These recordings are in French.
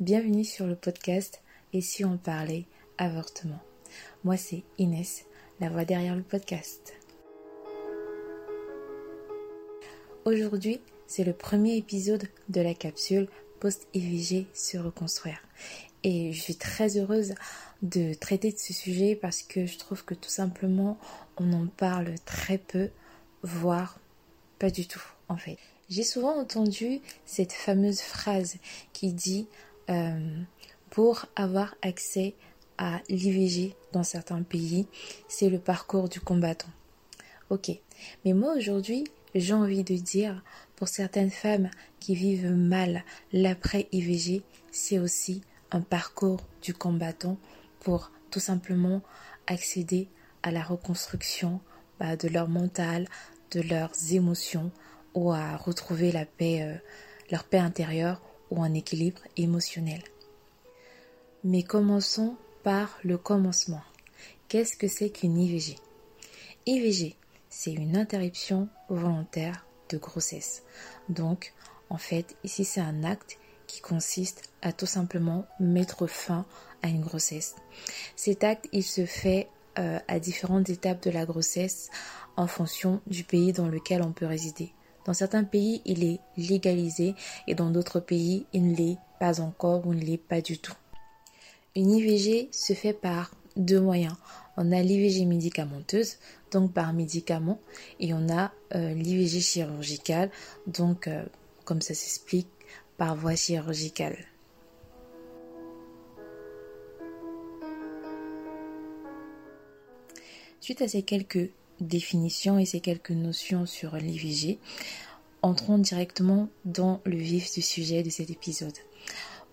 Bienvenue sur le podcast Et si on parlait avortement Moi c'est Inès, la voix derrière le podcast. Aujourd'hui, c'est le premier épisode de la capsule post-IVG se reconstruire. Et je suis très heureuse de traiter de ce sujet parce que je trouve que tout simplement on en parle très peu, voire pas du tout en fait. J'ai souvent entendu cette fameuse phrase qui dit euh, pour avoir accès à l'IVG dans certains pays, c'est le parcours du combattant. Ok, mais moi aujourd'hui, j'ai envie de dire, pour certaines femmes qui vivent mal l'après-IVG, c'est aussi un parcours du combattant pour tout simplement accéder à la reconstruction bah, de leur mental, de leurs émotions ou à retrouver la paix, euh, leur paix intérieure ou un équilibre émotionnel. Mais commençons par le commencement. Qu'est-ce que c'est qu'une IVG IVG, c'est une interruption volontaire de grossesse. Donc, en fait, ici, c'est un acte qui consiste à tout simplement mettre fin à une grossesse. Cet acte, il se fait euh, à différentes étapes de la grossesse en fonction du pays dans lequel on peut résider. Dans certains pays, il est légalisé et dans d'autres pays, il ne l'est pas encore ou ne l'est pas du tout. Une IVG se fait par deux moyens. On a l'IVG médicamenteuse, donc par médicament, et on a euh, l'IVG chirurgicale, donc euh, comme ça s'explique, par voie chirurgicale. Suite à ces quelques définitions et ces quelques notions sur l'IVG, entrons directement dans le vif du sujet de cet épisode.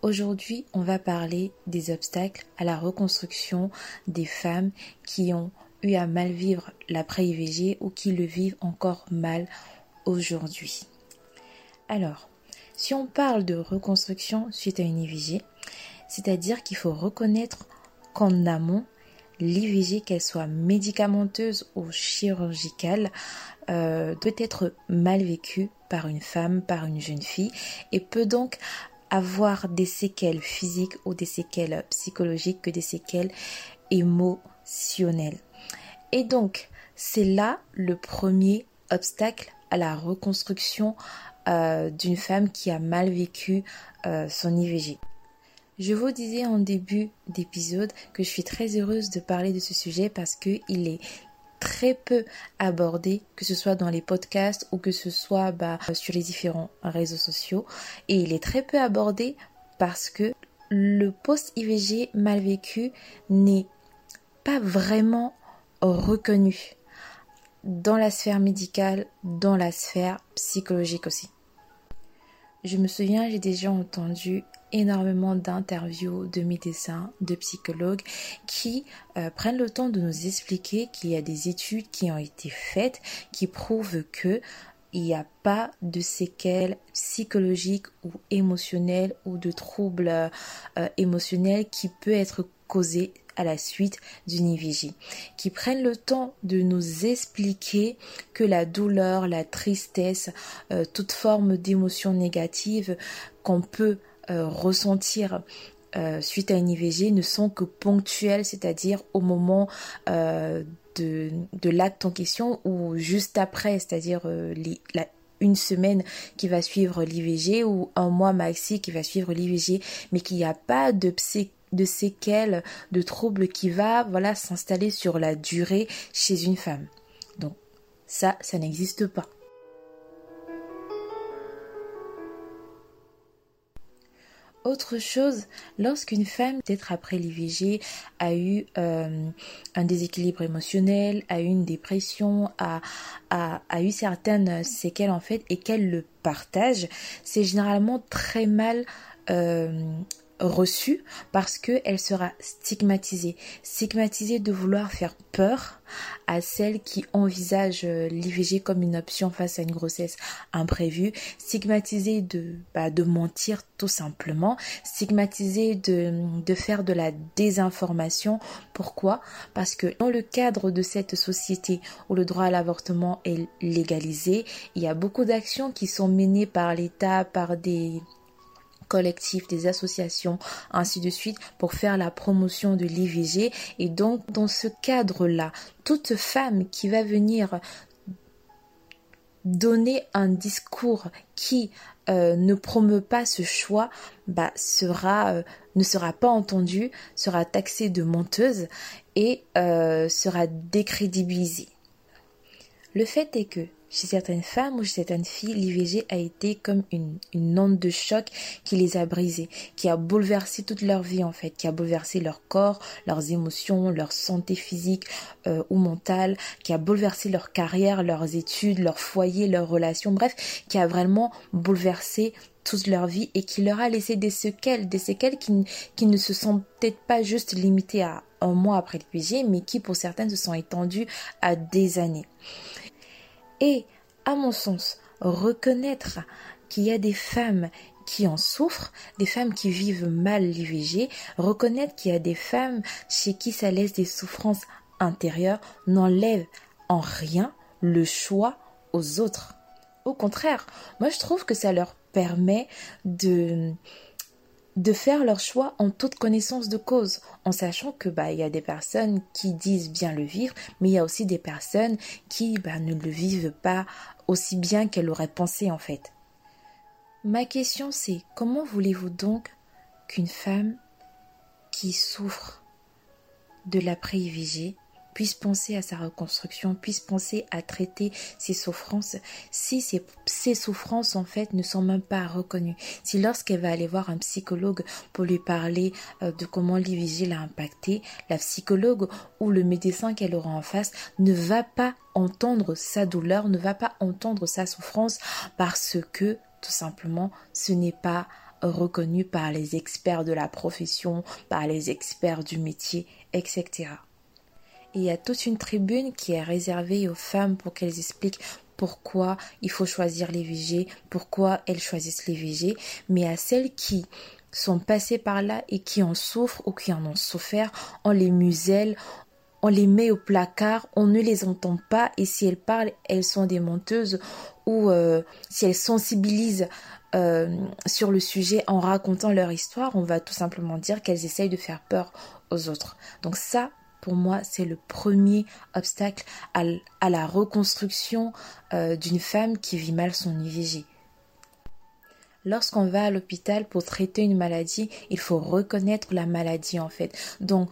Aujourd'hui, on va parler des obstacles à la reconstruction des femmes qui ont eu à mal vivre l'après-IVG ou qui le vivent encore mal aujourd'hui. Alors, si on parle de reconstruction suite à une IVG, c'est-à-dire qu'il faut reconnaître qu'en amont, l'IVG, qu'elle soit médicamenteuse ou chirurgicale, euh, doit être mal vécue par une femme, par une jeune fille, et peut donc avoir des séquelles physiques ou des séquelles psychologiques que des séquelles émotionnelles. Et donc, c'est là le premier obstacle à la reconstruction euh, d'une femme qui a mal vécu euh, son IVG. Je vous disais en début d'épisode que je suis très heureuse de parler de ce sujet parce que il est très peu abordé, que ce soit dans les podcasts ou que ce soit bah, sur les différents réseaux sociaux. Et il est très peu abordé parce que le post-IVG mal vécu n'est pas vraiment reconnu dans la sphère médicale, dans la sphère psychologique aussi. Je me souviens, j'ai déjà entendu énormément d'interviews de médecins, de psychologues qui euh, prennent le temps de nous expliquer qu'il y a des études qui ont été faites qui prouvent que il n'y a pas de séquelles psychologiques ou émotionnelles ou de troubles euh, émotionnels qui peut être causé à la suite d'une IVG, qui prennent le temps de nous expliquer que la douleur, la tristesse, euh, toute forme d'émotion négative qu'on peut ressentir euh, suite à une IVG ne sont que ponctuelles, c'est-à-dire au moment de, de l'acte en question ou juste après, c'est-à-dire une semaine qui va suivre l'IVG ou un mois maxi qui va suivre l'IVG, mais qu'il n'y a pas de de séquelles, de troubles qui va voilà s'installer sur la durée chez une femme. Donc ça, ça n'existe pas. Autre chose, lorsqu'une femme, peut-être après l'IVG, a eu euh, un déséquilibre émotionnel, a eu une dépression, a, a eu certaines séquelles en fait, et qu'elle le partage, c'est généralement très mal euh, reçue parce qu'elle sera stigmatisée. Stigmatisée de vouloir faire peur à celles qui envisagent euh, l'IVG comme une option face à une grossesse imprévue. Stigmatisée de, bah, de mentir tout simplement. Stigmatisée de, de faire de la désinformation. Pourquoi? Parce que dans le cadre de cette société où le droit à l'avortement est légalisé, il y a beaucoup d'actions qui sont menées par l'État, par des collectifs, des associations, ainsi de suite, pour faire la promotion de l'IVG. Et donc, dans ce cadre-là, toute femme qui va venir donner un discours qui euh, ne promeut pas ce choix, bah, sera, euh, ne sera pas entendue, sera taxée de menteuse et euh, sera décrédibilisée. Le fait est que chez certaines femmes ou chez certaines filles, l'IVG a été comme une, une onde de choc qui les a brisées, qui a bouleversé toute leur vie en fait, qui a bouleversé leur corps, leurs émotions, leur santé physique euh, ou mentale, qui a bouleversé leur carrière, leurs études, leur foyer, leurs relations, bref, qui a vraiment bouleversé toute leur vie et qui leur a laissé des séquelles, des séquelles qui, qui ne se sont peut-être pas juste limitées à un mois après l'IVG, mais qui pour certaines se sont étendues à des années. Et, à mon sens, reconnaître qu'il y a des femmes qui en souffrent, des femmes qui vivent mal l'IVG, reconnaître qu'il y a des femmes chez qui ça laisse des souffrances intérieures, n'enlève en rien le choix aux autres. Au contraire, moi je trouve que ça leur permet de de faire leur choix en toute connaissance de cause, en sachant que bah il y a des personnes qui disent bien le vivre, mais il y a aussi des personnes qui bah, ne le vivent pas aussi bien qu'elles l'auraient pensé en fait. Ma question c'est comment voulez-vous donc qu'une femme qui souffre de l'après-IVG puisse penser à sa reconstruction, puisse penser à traiter ses souffrances, si ces, souffrances en fait ne sont même pas reconnues, si lorsqu'elle va aller voir un psychologue pour lui parler euh, de comment l'IVG l'a impacté, la psychologue ou le médecin qu'elle aura en face ne va pas entendre sa douleur, ne va pas entendre sa souffrance parce que tout simplement ce n'est pas reconnu par les experts de la profession, par les experts du métier, etc il y a toute une tribune qui est réservée aux femmes pour qu'elles expliquent pourquoi il faut choisir les VG, pourquoi elles choisissent les VG, mais à celles qui sont passées par là et qui en souffrent ou qui en ont souffert, on les muselle, on les met au placard, on ne les entend pas et si elles parlent, elles sont des menteuses ou euh, si elles sensibilisent euh, sur le sujet en racontant leur histoire, on va tout simplement dire qu'elles essayent de faire peur aux autres. Donc ça, pour moi, c'est le premier obstacle à, la reconstruction euh, d'une femme qui vit mal son IVG. Lorsqu'on va à l'hôpital pour traiter une maladie, il faut reconnaître la maladie en fait. Donc,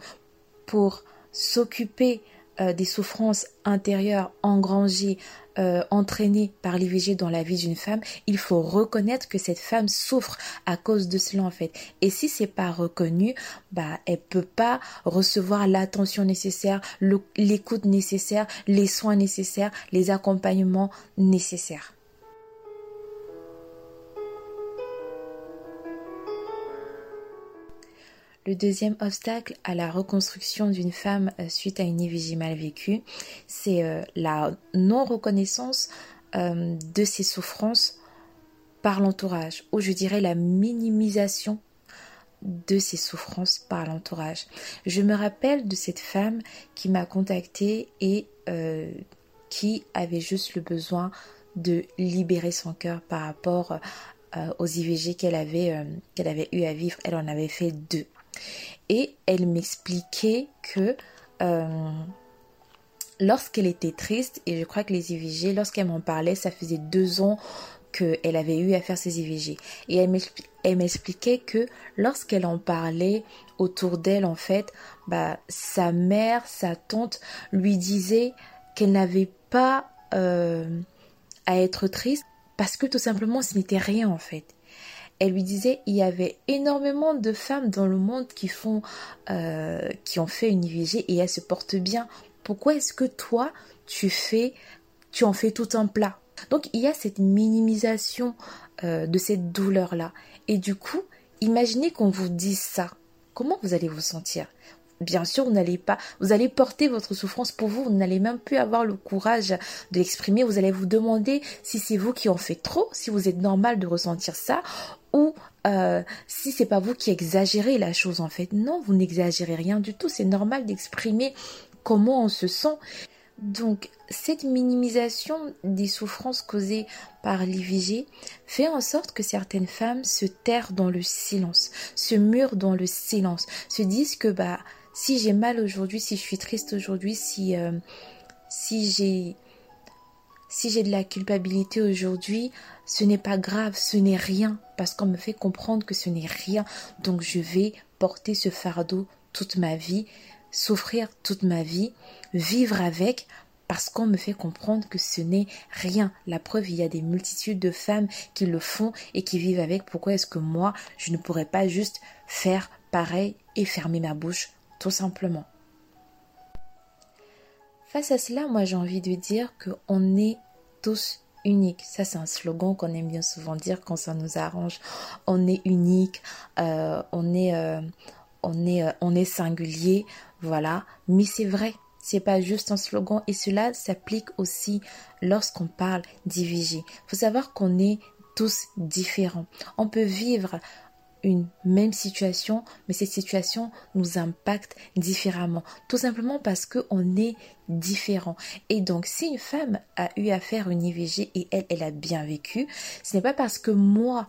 pour s'occuper euh, des souffrances intérieures engrangées, euh, entraînées par l'IVG dans la vie d'une femme, il faut reconnaître que cette femme souffre à cause de cela en fait. Et si c'est pas reconnu, bah elle peut pas recevoir l'attention nécessaire, l'écoute nécessaire, les soins nécessaires, les accompagnements nécessaires. Le deuxième obstacle à la reconstruction d'une femme euh, suite à une IVG mal vécue, c'est euh, la non-reconnaissance euh, de ses souffrances par l'entourage, ou je dirais la minimisation de ses souffrances par l'entourage. Je me rappelle de cette femme qui m'a contactée et qui avait juste le besoin de libérer son cœur par rapport aux IVG qu'elle avait, qu'elle avait eu à vivre. Elle en avait fait deux. Et elle m'expliquait que euh, lorsqu'elle était triste, et je crois que les IVG, lorsqu'elle m'en parlait, ça faisait deux ans qu'elle avait eu à faire ses IVG. Et elle m'expliquait que lorsqu'elle en parlait autour d'elle, en fait, bah, sa mère, sa tante lui disait qu'elle n'avait pas euh, à être triste parce que tout simplement ce n'était rien en fait elle lui disait il y avait énormément de femmes dans le monde qui font euh, qui ont fait une IVG et elles se portent bien. Pourquoi est-ce que toi tu fais tu en fais tout un plat? Donc il y a cette minimisation euh, de cette douleur là et du coup imaginez qu'on vous dise ça. Comment vous allez vous sentir? Bien sûr, vous n'allez pas, vous allez porter votre souffrance pour vous, vous n'allez même plus avoir le courage de l'exprimer, vous allez vous demander si c'est vous qui en faites trop, si vous êtes normal de ressentir ça, ou euh, si c'est pas vous qui exagérez la chose en fait. Non, vous n'exagérez rien du tout, c'est normal d'exprimer comment on se sent. Donc, cette minimisation des souffrances causées par l'IVG fait en sorte que certaines femmes se terrent dans le silence, se murent dans le silence, se disent que bah si j'ai mal aujourd'hui, si je suis triste aujourd'hui, si euh, si j'ai si j'ai de la culpabilité aujourd'hui, ce n'est pas grave, ce n'est rien, parce qu'on me fait comprendre que ce n'est rien. Donc je vais porter ce fardeau toute ma vie, souffrir toute ma vie, vivre avec, parce qu'on me fait comprendre que ce n'est rien. La preuve, il y a des multitudes de femmes qui le font et qui vivent avec. Pourquoi est-ce que moi, je ne pourrais pas juste faire pareil et fermer ma bouche, tout simplement Face à cela, moi j'ai envie de dire qu'on est tous uniques. Ça c'est un slogan qu'on aime bien souvent dire quand ça nous arrange. On est unique, euh, on est, euh, on est, euh, on est singulier, voilà. Mais c'est vrai, c'est pas juste un slogan et cela s'applique aussi lorsqu'on parle d'IVG. Il faut savoir qu'on est tous différents. On peut vivre une même situation, mais cette situation nous impacte différemment. Tout simplement parce qu'on est différent. Et donc, si une femme a eu à faire une IVG et elle, elle a bien vécu, ce n'est pas parce que moi,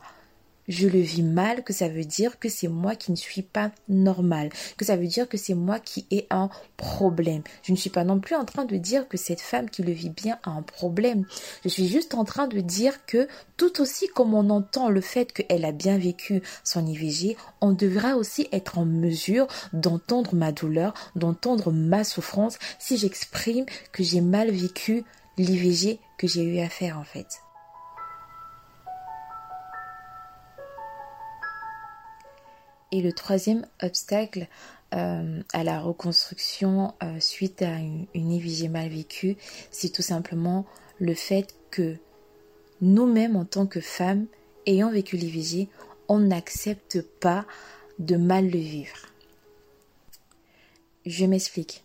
je le vis mal, que ça veut dire que c'est moi qui ne suis pas normal, que ça veut dire que c'est moi qui ai un problème. Je ne suis pas non plus en train de dire que cette femme qui le vit bien a un problème. Je suis juste en train de dire que tout aussi comme on entend le fait qu'elle a bien vécu son IVG, on devra aussi être en mesure d'entendre ma douleur, d'entendre ma souffrance si j'exprime que j'ai mal vécu l'IVG que j'ai eu à faire en fait. Et le troisième obstacle euh, à la reconstruction euh, suite à une, une mal vécue, c'est tout simplement le fait que nous-mêmes, en tant que femmes, ayant vécu l'IVG, on n'accepte pas de mal le vivre. Je m'explique.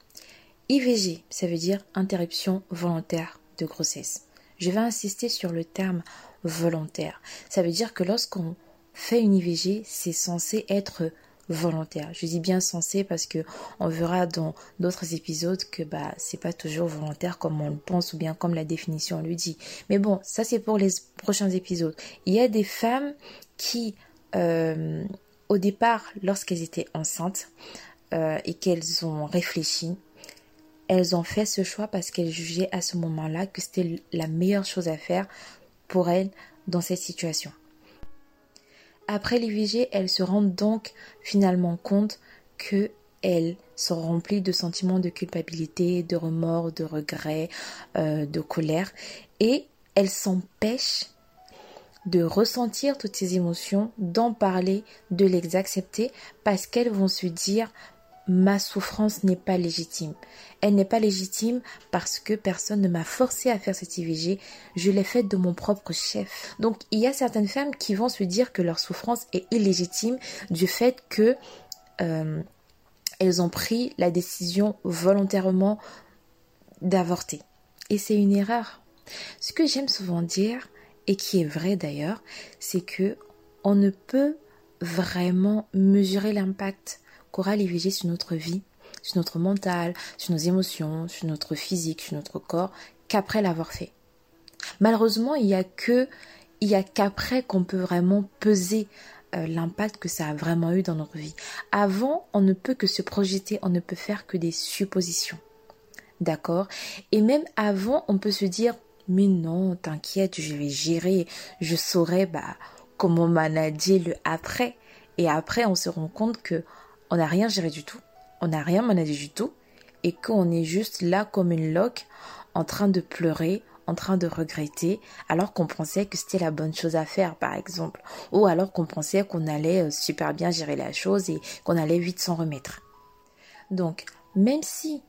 IVG, ça veut dire interruption volontaire de grossesse. Je vais insister sur le terme volontaire. Ça veut dire que lorsqu'on fait une IVG, c'est censé être volontaire. Je dis bien censé parce que on verra dans d'autres épisodes que bah c'est pas toujours volontaire comme on le pense ou bien comme la définition le dit. Mais bon, ça c'est pour les prochains épisodes. Il y a des femmes qui euh, au départ, lorsqu'elles étaient enceintes euh, et qu'elles ont réfléchi, elles ont fait ce choix parce qu'elles jugeaient à ce moment-là que c'était la meilleure chose à faire pour elles dans cette situation. Après l'IVG, elles se rendent donc finalement compte que elles sont remplies de sentiments de culpabilité, de remords, de regrets, euh, de colère, et elles s'empêchent de ressentir toutes ces émotions, d'en parler, de les accepter, parce qu'elles vont se dire ma souffrance n'est pas légitime. Elle n'est pas légitime parce que personne ne m'a forcé à faire cette IVG. Je l'ai faite de mon propre chef. Donc il y a certaines femmes qui vont se dire que leur souffrance est illégitime du fait que euh, elles ont pris la décision volontairement d'avorter. Et c'est une erreur. Ce que j'aime souvent dire, et qui est vrai d'ailleurs, c'est que on ne peut vraiment mesurer l'impact qu'aura l'IVG sur notre vie, sur notre mental, sur nos émotions, sur notre physique, sur notre corps, qu'après l'avoir fait. Malheureusement, il n'y a que, il y a qu'après qu'on peut vraiment peser euh, l'impact que ça a vraiment eu dans notre vie. Avant, on ne peut que se projeter, on ne peut faire que des suppositions. D'accord? Et même avant, on peut se dire, mais non, t'inquiète, je vais gérer, je saurai bah, comment manager le après. Et après, on se rend compte que on n'a rien géré du tout, on n'a rien managé du tout, et qu'on est juste là comme une loque en train de pleurer, en train de regretter, alors qu'on pensait que c'était la bonne chose à faire, par exemple, ou alors qu'on pensait qu'on allait euh, super bien gérer la chose et qu'on allait vite s'en remettre. Donc, même si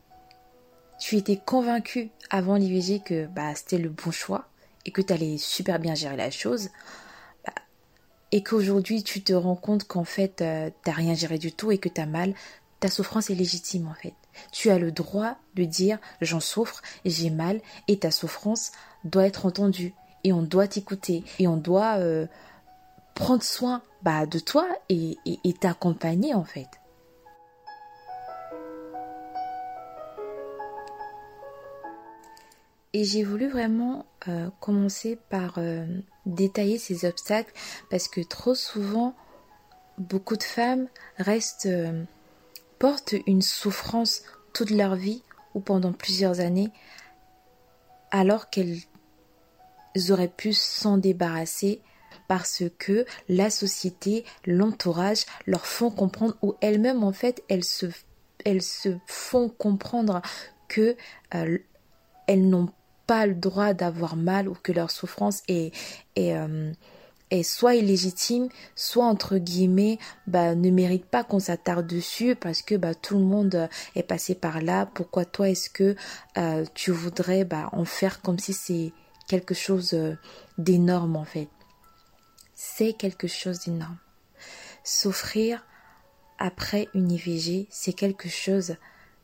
tu étais convaincu avant l'IVG que bah, c'était le bon choix et que tu allais super bien gérer la chose, et qu'aujourd'hui tu te rends compte qu'en fait euh, t'as rien géré du tout et que t'as mal, ta souffrance est légitime en fait. Tu as le droit de dire j'en souffre, j'ai mal et ta souffrance doit être entendue et on doit t'écouter et on doit euh, prendre soin bah, de toi et t'accompagner en fait. Et j'ai voulu vraiment euh, commencer par euh, détailler ces obstacles parce que trop souvent, beaucoup de femmes restent, euh, portent une souffrance toute leur vie ou pendant plusieurs années alors qu'elles auraient pu s'en débarrasser parce que la société, l'entourage leur font comprendre ou elles-mêmes en fait elles se, elles se font comprendre que elles n'ont pas le droit d'avoir mal ou que leur souffrance est, est, euh, est soit illégitime, soit entre guillemets bah, ne mérite pas qu'on s'attarde dessus parce que bah, tout le monde est passé par là. Pourquoi toi est-ce que euh, tu voudrais bah, en faire comme si c'est quelque chose euh, d'énorme en fait? C'est quelque chose d'énorme. Souffrir après une IVG, c'est quelque chose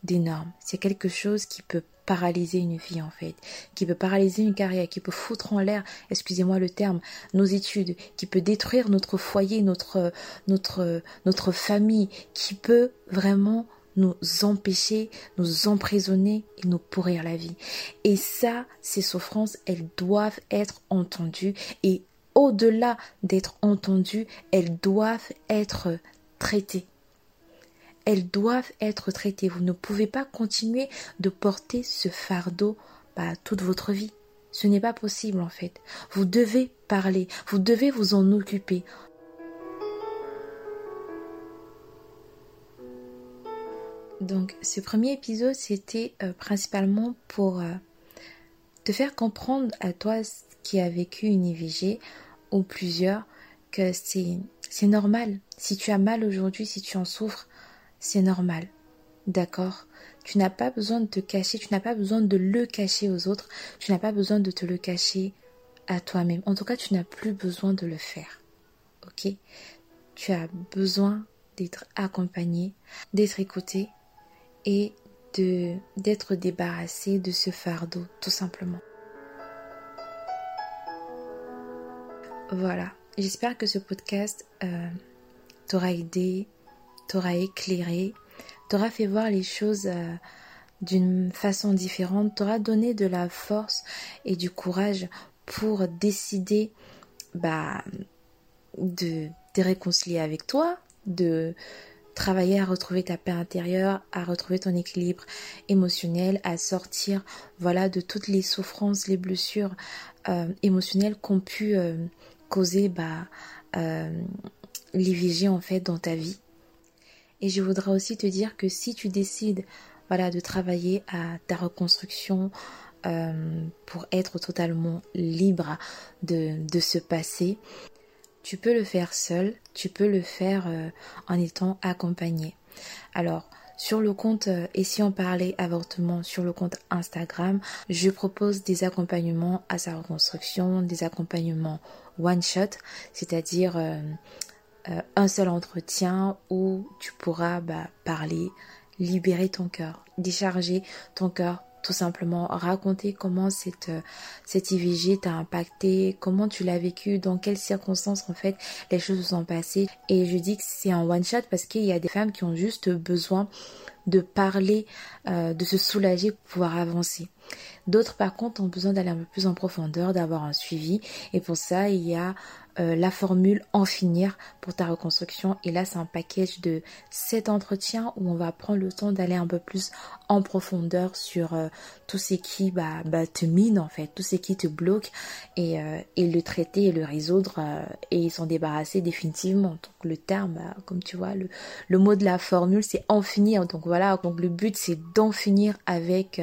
d'énorme. C'est quelque chose qui peut paralyser une vie en fait, qui peut paralyser une carrière, qui peut foutre en l'air, excusez-moi le terme, nos études, qui peut détruire notre foyer, notre notre notre famille, qui peut vraiment nous empêcher, nous emprisonner et nous pourrir la vie. Et ça, ces souffrances, elles doivent être entendues et au-delà d'être entendues, elles doivent être traitées elles doivent être traitées. Vous ne pouvez pas continuer de porter ce fardeau bah, toute votre vie. Ce n'est pas possible en fait. Vous devez parler, vous devez vous en occuper. Donc ce premier épisode, c'était euh, principalement pour euh, te faire comprendre à toi qui a vécu une IVG ou plusieurs que c'est normal. Si tu as mal aujourd'hui, si tu en souffres, c'est normal. D'accord Tu n'as pas besoin de te cacher, tu n'as pas besoin de le cacher aux autres, tu n'as pas besoin de te le cacher à toi-même. En tout cas, tu n'as plus besoin de le faire. Ok Tu as besoin d'être accompagné, d'être écouté et d'être débarrassé de ce fardeau, tout simplement. Voilà. J'espère que ce podcast euh, t'aura aidé, t'aura éclairé, t'aura fait voir les choses euh, d'une façon différente, t'aura donné de la force et du courage pour décider bah, de te réconcilier avec toi, de travailler à retrouver ta paix intérieure, à retrouver ton équilibre émotionnel, à sortir voilà de toutes les souffrances, les blessures euh, émotionnelles qu'ont pu euh, causer bah, l'IVG en fait dans ta vie. Et je voudrais aussi te dire que si tu décides voilà, de travailler à ta reconstruction euh, pour être totalement libre de, de ce passé, tu peux le faire seul, tu peux le faire euh, en étant accompagné. Alors, sur le compte euh, Et si on parlait avortement sur le compte Instagram, je propose des accompagnements à sa reconstruction, des accompagnements one shot, c'est-à-dire un seul entretien où tu pourras bah, parler, libérer ton cœur, décharger ton cœur, tout simplement raconter comment cette, euh, cette IVG t'a impacté, comment tu l'as vécu, dans quelles circonstances en fait les choses se sont passées. Et je dis que c'est un one shot parce qu'il y a des femmes qui ont juste besoin de parler, euh, de se soulager pour pouvoir avancer. D'autres par contre ont besoin d'aller un peu plus en profondeur, d'avoir un suivi. Et pour ça, il y a euh, la formule en finir pour ta reconstruction. Et là, c'est un package de 7 entretiens où on va prendre le temps d'aller un peu plus en profondeur sur euh, tout ce qui bah, bah, te mine en fait, tout ce qui te bloque et, le traiter et le résoudre et s'en débarrasser définitivement. Donc le terme, comme tu vois, le, le mot de la formule, c'est en finir. Voilà, donc le but c'est d'en finir avec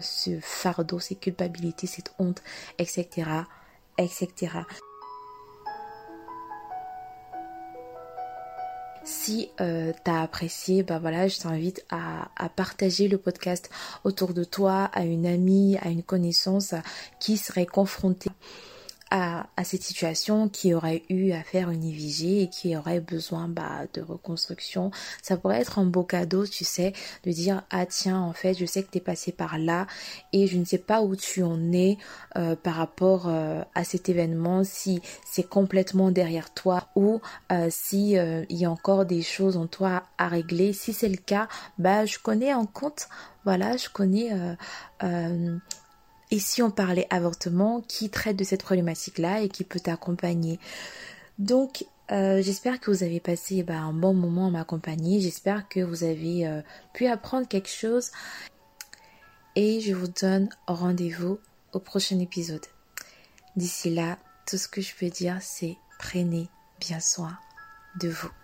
ce fardeau, ces culpabilités, cette honte, etc. etc. Si euh, tu as apprécié, bah je t'invite à, partager le podcast autour de toi, à une amie, à une connaissance qui serait confrontée à, cette situation, qui aurait eu à faire une IVG et qui aurait besoin bah, de reconstruction. Ça pourrait être un beau cadeau, tu sais, de dire ah tiens en fait je sais que tu es passé par là et je ne sais pas où tu en es euh, par rapport euh, à cet événement, si c'est complètement derrière toi ou euh, si il y a encore des choses en toi à régler. Si c'est le cas, bah je connais un compte, voilà, je connais Ici, on parlait avortement qui traite de cette problématique-là et qui peut t'accompagner? Donc, euh, j'espère que vous avez passé bah, un bon moment à m'accompagner. J'espère que vous avez euh, pu apprendre quelque chose. Et je vous donne rendez-vous au prochain épisode. D'ici là, tout ce que je peux dire, c'est prenez bien soin de vous.